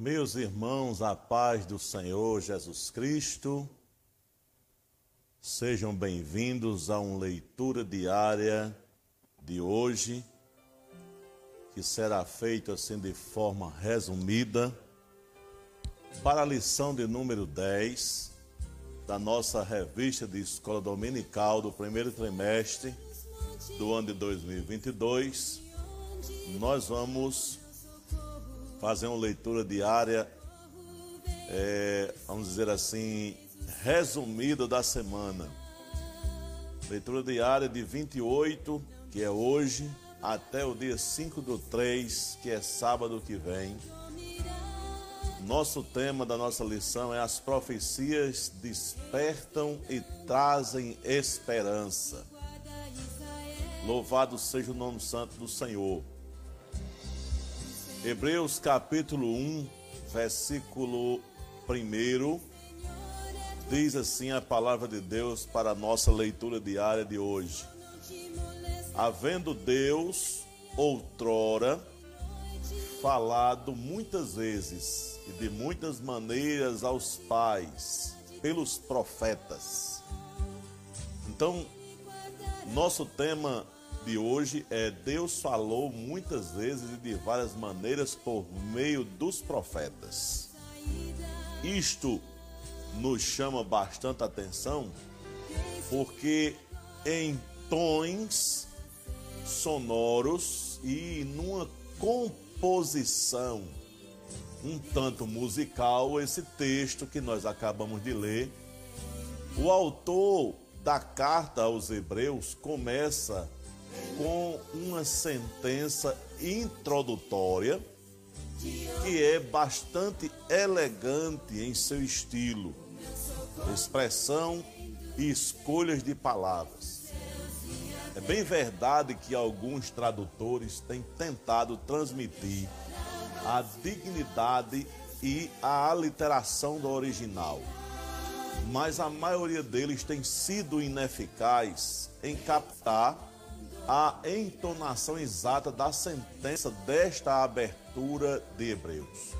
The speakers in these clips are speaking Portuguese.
Meus irmãos, a paz do Senhor Jesus Cristo, sejam bem-vindos a uma leitura diária de hoje, que será feita assim de forma resumida, para a lição de número 10 da nossa revista de escola dominical do primeiro trimestre do ano de 2022. Nós vamos fazer uma leitura diária, é, vamos dizer assim, resumida da semana. Leitura diária de 28, que é hoje, até o dia 5 do 3, que é sábado que vem. Nosso tema da nossa lição é As profecias despertam e trazem esperança. Louvado seja o nome santo do Senhor. Hebreus capítulo 1, versículo 1, diz assim a palavra de Deus para a nossa leitura diária de hoje. Havendo Deus outrora falado muitas vezes e de muitas maneiras aos pais, pelos profetas. Então, nosso tema de hoje é Deus falou muitas vezes e de várias maneiras por meio dos profetas. Isto nos chama bastante atenção porque em tons sonoros e numa composição um tanto musical esse texto que nós acabamos de ler. O autor da carta aos Hebreus começa com uma sentença introdutória que é bastante elegante em seu estilo, expressão e escolhas de palavras. É bem verdade que alguns tradutores têm tentado transmitir a dignidade e a aliteração do original, mas a maioria deles tem sido ineficaz em captar a entonação exata da sentença desta abertura de Hebreus.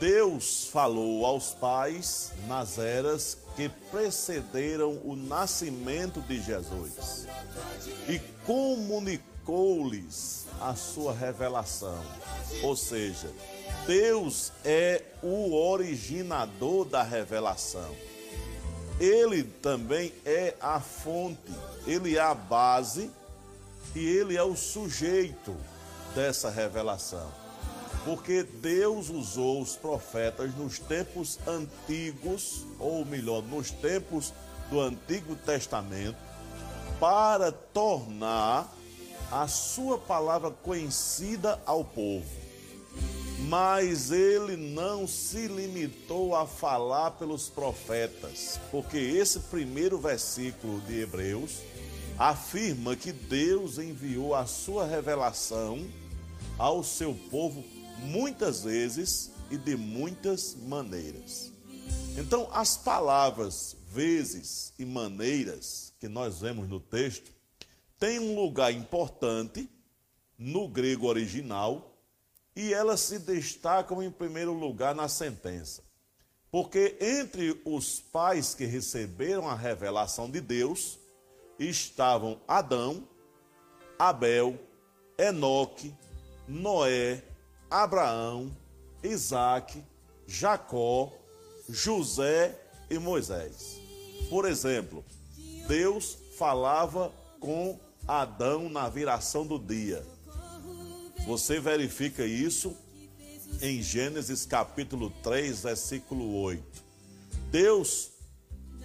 Deus falou aos pais nas eras que precederam o nascimento de Jesus e comunicou-lhes a sua revelação. Ou seja, Deus é o originador da revelação. Ele também é a fonte, ele é a base e ele é o sujeito dessa revelação. Porque Deus usou os profetas nos tempos antigos, ou melhor, nos tempos do Antigo Testamento, para tornar a sua palavra conhecida ao povo. Mas ele não se limitou a falar pelos profetas, porque esse primeiro versículo de Hebreus afirma que Deus enviou a sua revelação ao seu povo muitas vezes e de muitas maneiras. Então, as palavras vezes e maneiras que nós vemos no texto têm um lugar importante no grego original e elas se destacam em primeiro lugar na sentença. Porque entre os pais que receberam a revelação de Deus, estavam Adão, Abel, Enoque, Noé, Abraão, Isaac, Jacó, José e Moisés. Por exemplo, Deus falava com Adão na viração do dia. Você verifica isso em Gênesis capítulo 3, versículo 8. Deus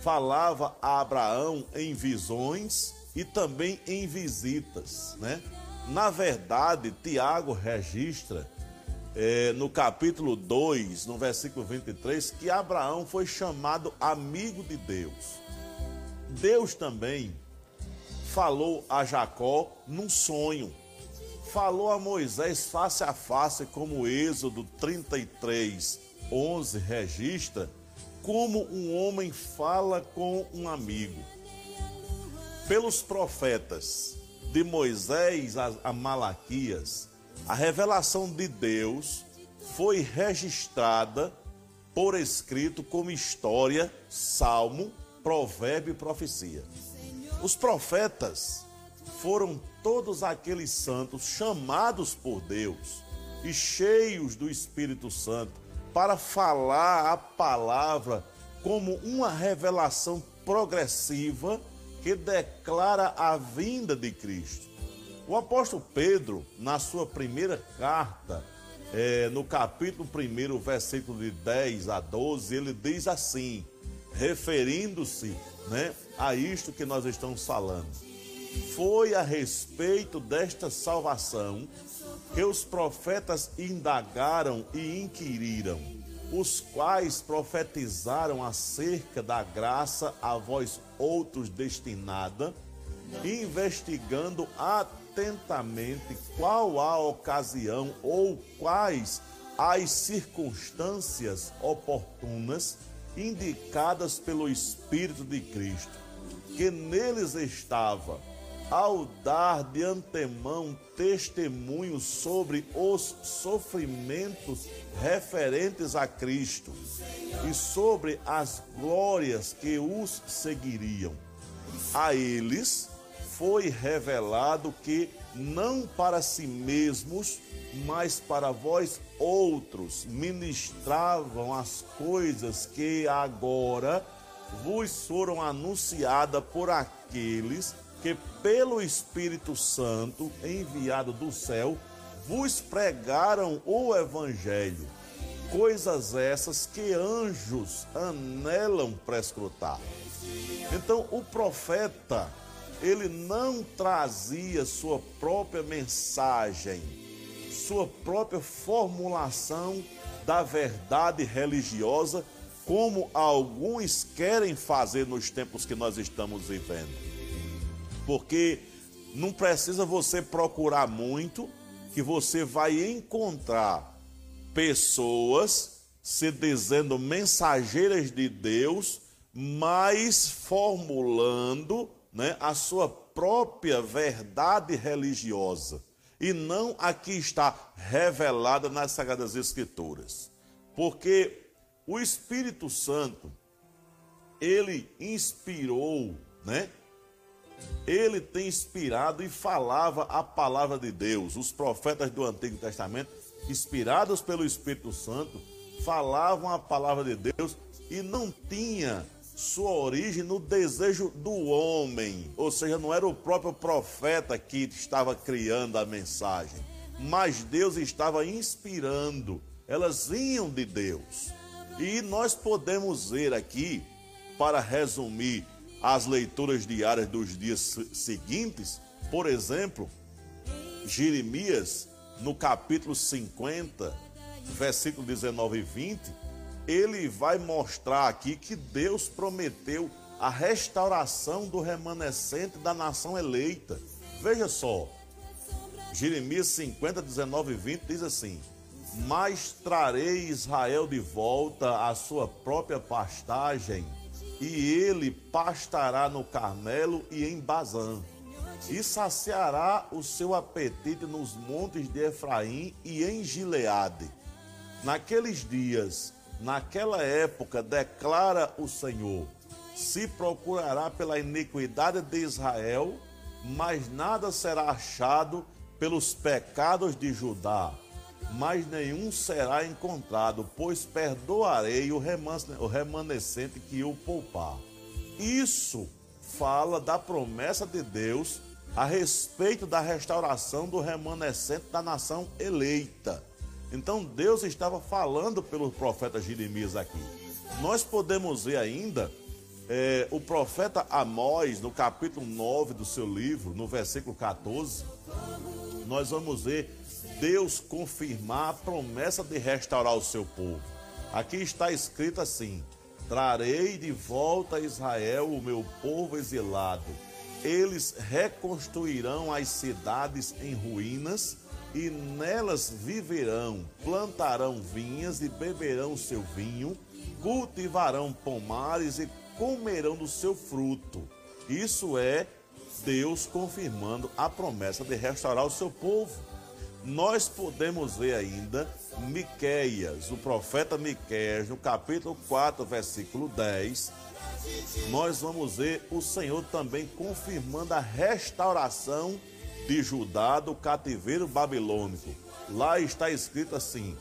falava a Abraão em visões e também em visitas, né? Na verdade, Tiago registra é, no capítulo 2, no versículo 23, que Abraão foi chamado amigo de Deus. Deus também falou a Jacó num sonho. Falou a Moisés face a face, como o Êxodo 33, 11 registra como um homem fala com um amigo. Pelos profetas, de Moisés a Malaquias, a revelação de Deus foi registrada por escrito como história, salmo, provérbio e profecia. Os profetas foram todos aqueles santos chamados por Deus e cheios do Espírito Santo para falar a palavra como uma revelação progressiva que declara a vinda de Cristo. O apóstolo Pedro, na sua primeira carta, é, no capítulo 1, versículo de 10 a 12, ele diz assim, referindo-se né, a isto que nós estamos falando. Foi a respeito desta salvação que os profetas indagaram e inquiriram, os quais profetizaram acerca da graça a vós outros destinada, investigando atentamente qual a ocasião ou quais as circunstâncias oportunas indicadas pelo Espírito de Cristo, que neles estava, ao dar de antemão testemunho sobre os sofrimentos referentes a Cristo e sobre as glórias que os seguiriam. A eles foi revelado que não para si mesmos, mas para vós outros ministravam as coisas que agora vos foram anunciadas por aqueles que pelo Espírito Santo enviado do céu vos pregaram o evangelho, coisas essas que anjos anelam prescrutar. Então o profeta ele não trazia sua própria mensagem, sua própria formulação da verdade religiosa, como alguns querem fazer nos tempos que nós estamos vivendo. Porque não precisa você procurar muito, que você vai encontrar pessoas se dizendo mensageiras de Deus, mas formulando né, a sua própria verdade religiosa e não a que está revelada nas Sagradas Escrituras. Porque o Espírito Santo, ele inspirou, né? Ele tem inspirado e falava a palavra de Deus. Os profetas do Antigo Testamento, inspirados pelo Espírito Santo, falavam a palavra de Deus e não tinha sua origem no desejo do homem, ou seja, não era o próprio profeta que estava criando a mensagem, mas Deus estava inspirando, elas vinham de Deus. E nós podemos ver aqui, para resumir as leituras diárias dos dias seguintes, por exemplo, Jeremias, no capítulo 50, versículo 19 e 20, ele vai mostrar aqui que Deus prometeu a restauração do remanescente da nação eleita. Veja só, Jeremias 50, 19 e 20 diz assim: Mas trarei Israel de volta à sua própria pastagem, e ele pastará no Carmelo e em Bazã, e saciará o seu apetite nos montes de Efraim e em Gileade. Naqueles dias Naquela época, declara o Senhor: se procurará pela iniquidade de Israel, mas nada será achado pelos pecados de Judá, mas nenhum será encontrado, pois perdoarei o remanescente que o poupar. Isso fala da promessa de Deus a respeito da restauração do remanescente da nação eleita. Então Deus estava falando pelo profeta Jeremias aqui. Nós podemos ver ainda é, o profeta Amós, no capítulo 9 do seu livro, no versículo 14, nós vamos ver Deus confirmar a promessa de restaurar o seu povo. Aqui está escrito assim: Trarei de volta a Israel o meu povo exilado. Eles reconstruirão as cidades em ruínas e nelas viverão, plantarão vinhas e beberão seu vinho, cultivarão pomares e comerão do seu fruto. Isso é Deus confirmando a promessa de restaurar o seu povo. Nós podemos ver ainda Miqueias, o profeta Miqueias, no capítulo 4, versículo 10, nós vamos ver o Senhor também confirmando a restauração de Judá do cativeiro babilônico. Lá está escrito assim: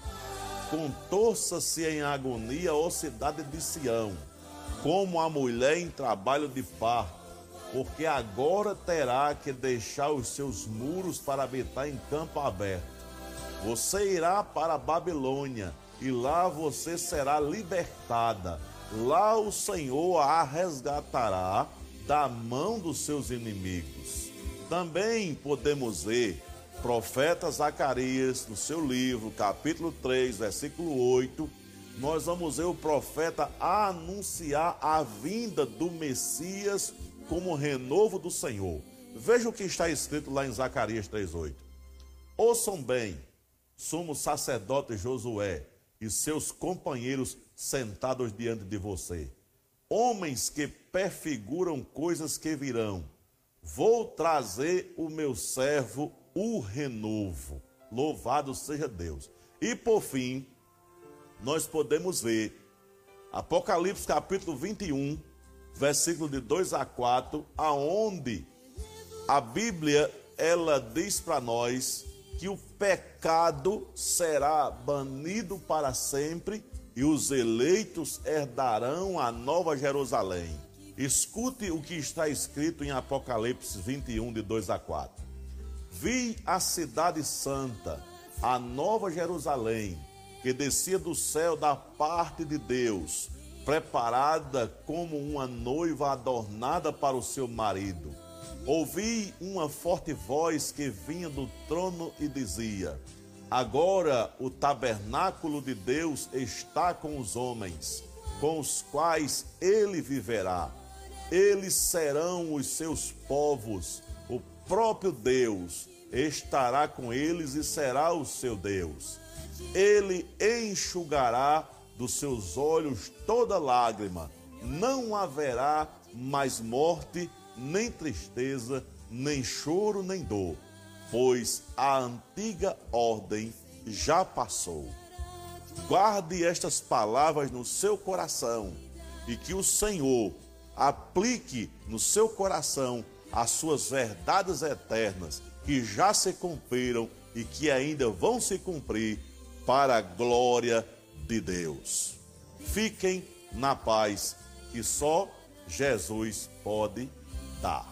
Contorça-se em agonia, ó cidade de Sião, como a mulher em trabalho de parto, porque agora terá que deixar os seus muros para habitar em campo aberto. Você irá para a Babilônia e lá você será libertada lá o Senhor a resgatará da mão dos seus inimigos. Também podemos ver profeta Zacarias, no seu livro, capítulo 3, versículo 8, nós vamos ver o profeta anunciar a vinda do Messias como renovo do Senhor. Veja o que está escrito lá em Zacarias 3:8. Ouçam bem, somos sacerdote Josué e seus companheiros sentados diante de você. Homens que prefiguram coisas que virão. Vou trazer o meu servo, o renovo. Louvado seja Deus. E por fim, nós podemos ver Apocalipse capítulo 21, versículo de 2 a 4, aonde a Bíblia ela diz para nós que o pecado será banido para sempre e os eleitos herdarão a nova Jerusalém. Escute o que está escrito em Apocalipse 21, de 2 a 4. Vi a cidade santa, a nova Jerusalém, que descia do céu da parte de Deus, preparada como uma noiva adornada para o seu marido. Ouvi uma forte voz que vinha do trono e dizia: Agora o tabernáculo de Deus está com os homens, com os quais ele viverá. Eles serão os seus povos, o próprio Deus estará com eles e será o seu Deus. Ele enxugará dos seus olhos toda lágrima, não haverá mais morte, nem tristeza, nem choro, nem dor pois a antiga ordem já passou. Guarde estas palavras no seu coração e que o Senhor aplique no seu coração as suas verdades eternas que já se cumpriram e que ainda vão se cumprir para a glória de Deus. Fiquem na paz que só Jesus pode dar.